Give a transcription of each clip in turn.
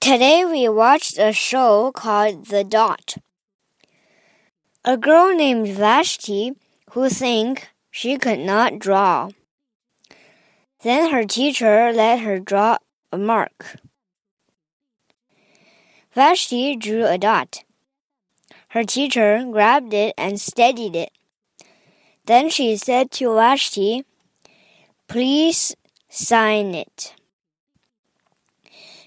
Today we watched a show called The Dot. A girl named Vashti who think she could not draw. Then her teacher let her draw a mark. Vashti drew a dot. Her teacher grabbed it and steadied it. Then she said to Vashti, Please sign it.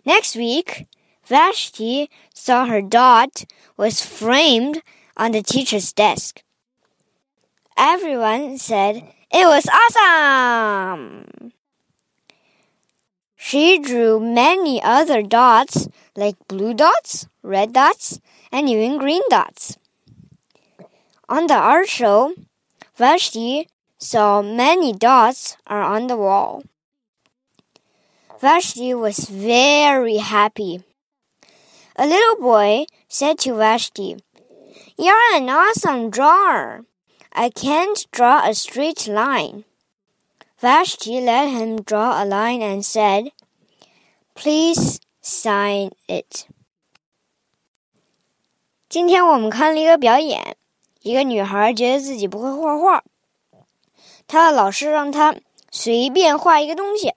Next week, Vashti saw her dot was framed on the teacher's desk. Everyone said it was awesome. She drew many other dots like blue dots, red dots, and even green dots. On the art show, Vashti saw many dots are on the wall. Vashti was very happy. A little boy said to Vashti, You're an awesome drawer. I can't draw a straight line. Vashti let him draw a line and said, Please sign it. 今天我们看了一个表演，一个女孩觉得自己不会画画，她的老师让她随便画一个东西，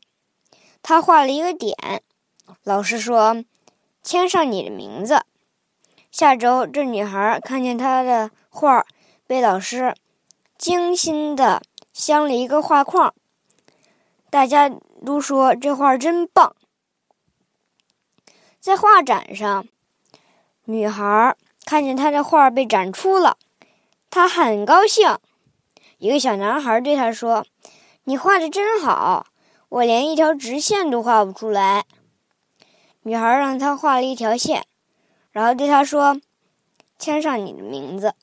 他画了一个点，老师说签上你的名字。下周这女孩看见她的画被老师精心的镶了一个画框，大家都说这画真棒。在画展上，女孩看见她的画被展出了，她很高兴。一个小男孩对她说：“你画的真好，我连一条直线都画不出来。”女孩让他画了一条线，然后对他说：“签上你的名字。”